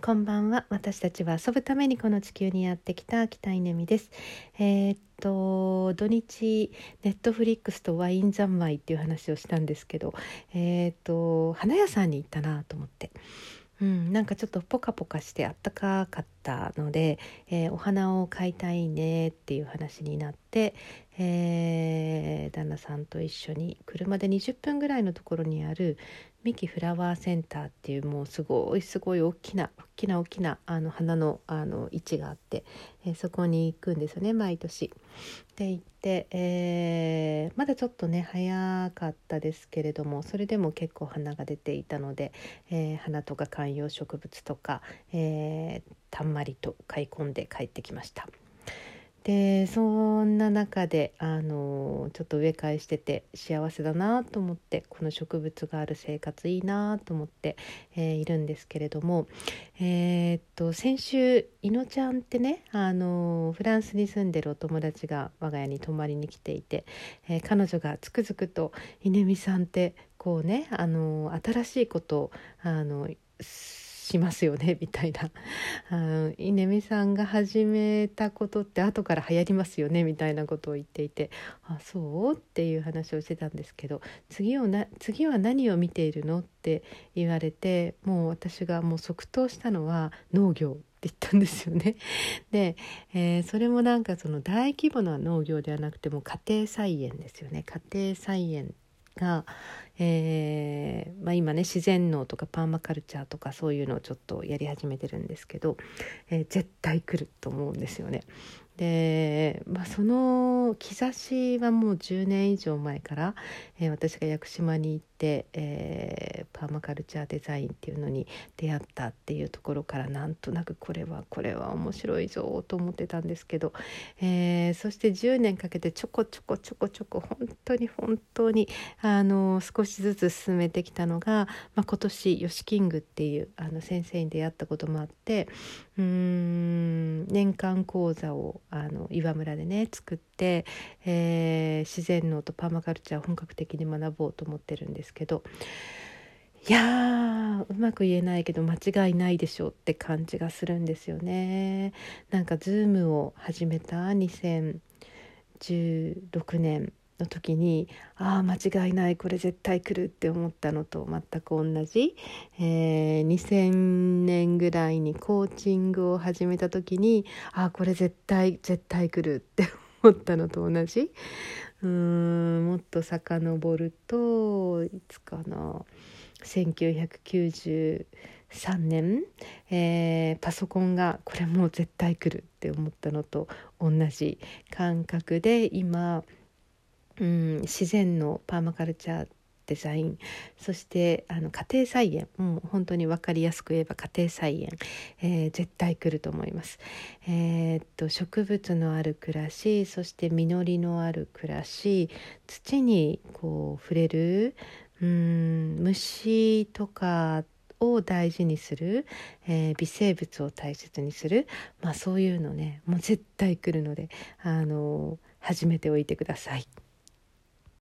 こんばんは。私たちは遊ぶためにこの地球にやってきた北稲美です。えー、っと土日ネットフリックスとワイン三昧っていう話をしたんですけどえー、っと花屋さんに行ったなと思って。うん、なんかちょっとポカポカしてあったかかったので、えー、お花を買いたいねっていう話になって、えー、旦那さんと一緒に車で20分ぐらいのところにある三木フラワーセンターっていうもうすごいすごい大きな大きな大きなあの花のあの位置があって、えー、そこに行くんですよね毎年。で行って、えー、まだちょっとね早かったですけれどもそれでも結構花が出ていたので、えー、花とか観葉植物とか、えー、たんまりと買い込んで帰ってきました。でそんな中であのちょっと植え替えしてて幸せだなと思ってこの植物がある生活いいなと思って、えー、いるんですけれども、えー、っと先週いのちゃんってねあのフランスに住んでるお友達が我が家に泊まりに来ていて、えー、彼女がつくづくと「稲見さんってこうねあの新しいことをあのしますよね みたいな。あ稲見さんが始めたことって後から流行りますよねみたいなことを言っていてあそう？っていう話をしてたんですけど次をな次は何を見ているの？って言われてもう私がもう即答したのは農業って言ったんですよね。で、えー、それもなんかその大規模な農業ではなくても家庭菜園ですよね。家庭菜園が、えー、まあ、今ね自然農とかパーマカルチャーとかそういうのをちょっとやり始めてるんですけど、えー、絶対来ると思うんですよね。で、まあ、その兆しはもう10年以上前から、えー、私が屋久島に行って、えー、パーマカルチャーデザインっていうのに出会ったっていうところからなんとなくこれはこれは面白いぞと思ってたんですけど、えー、そして10年かけてちょこちょこちょこちょこ本当に本当にあの少しずつ進めてきたのが、まあ、今年ヨシキングっていうあの先生に出会ったこともあってうん年間講座をあの岩村でね作って、えー、自然農とパーマカルチャーを本格的に学ぼうと思ってるんですけどいやうまく言えないけど間違いないでしょうって感じがするんですよね。なんか Zoom を始めた2016年の時にああ間違いないこれ絶対来るって思ったのと全く同じ、えー、年ぐらいにコーチングを始めた時にあこれ絶対絶対来るって思ったのと同じ。うんもっと遡るといつかな。1993年、えー、パソコンがこれもう絶対来るって思ったのと同じ感覚で今うん、自然のパーマカルチャーデザインそしてあの家庭菜園もう本当に分かりやすく言えば家庭菜園、えー、絶対来ると思います。えー、っと植物のある暮らしそして実りのある暮らし土にこう触れるうん虫とかを大事にする、えー、微生物を大切にする、まあ、そういうのねもう絶対来るのであの始めておいてください。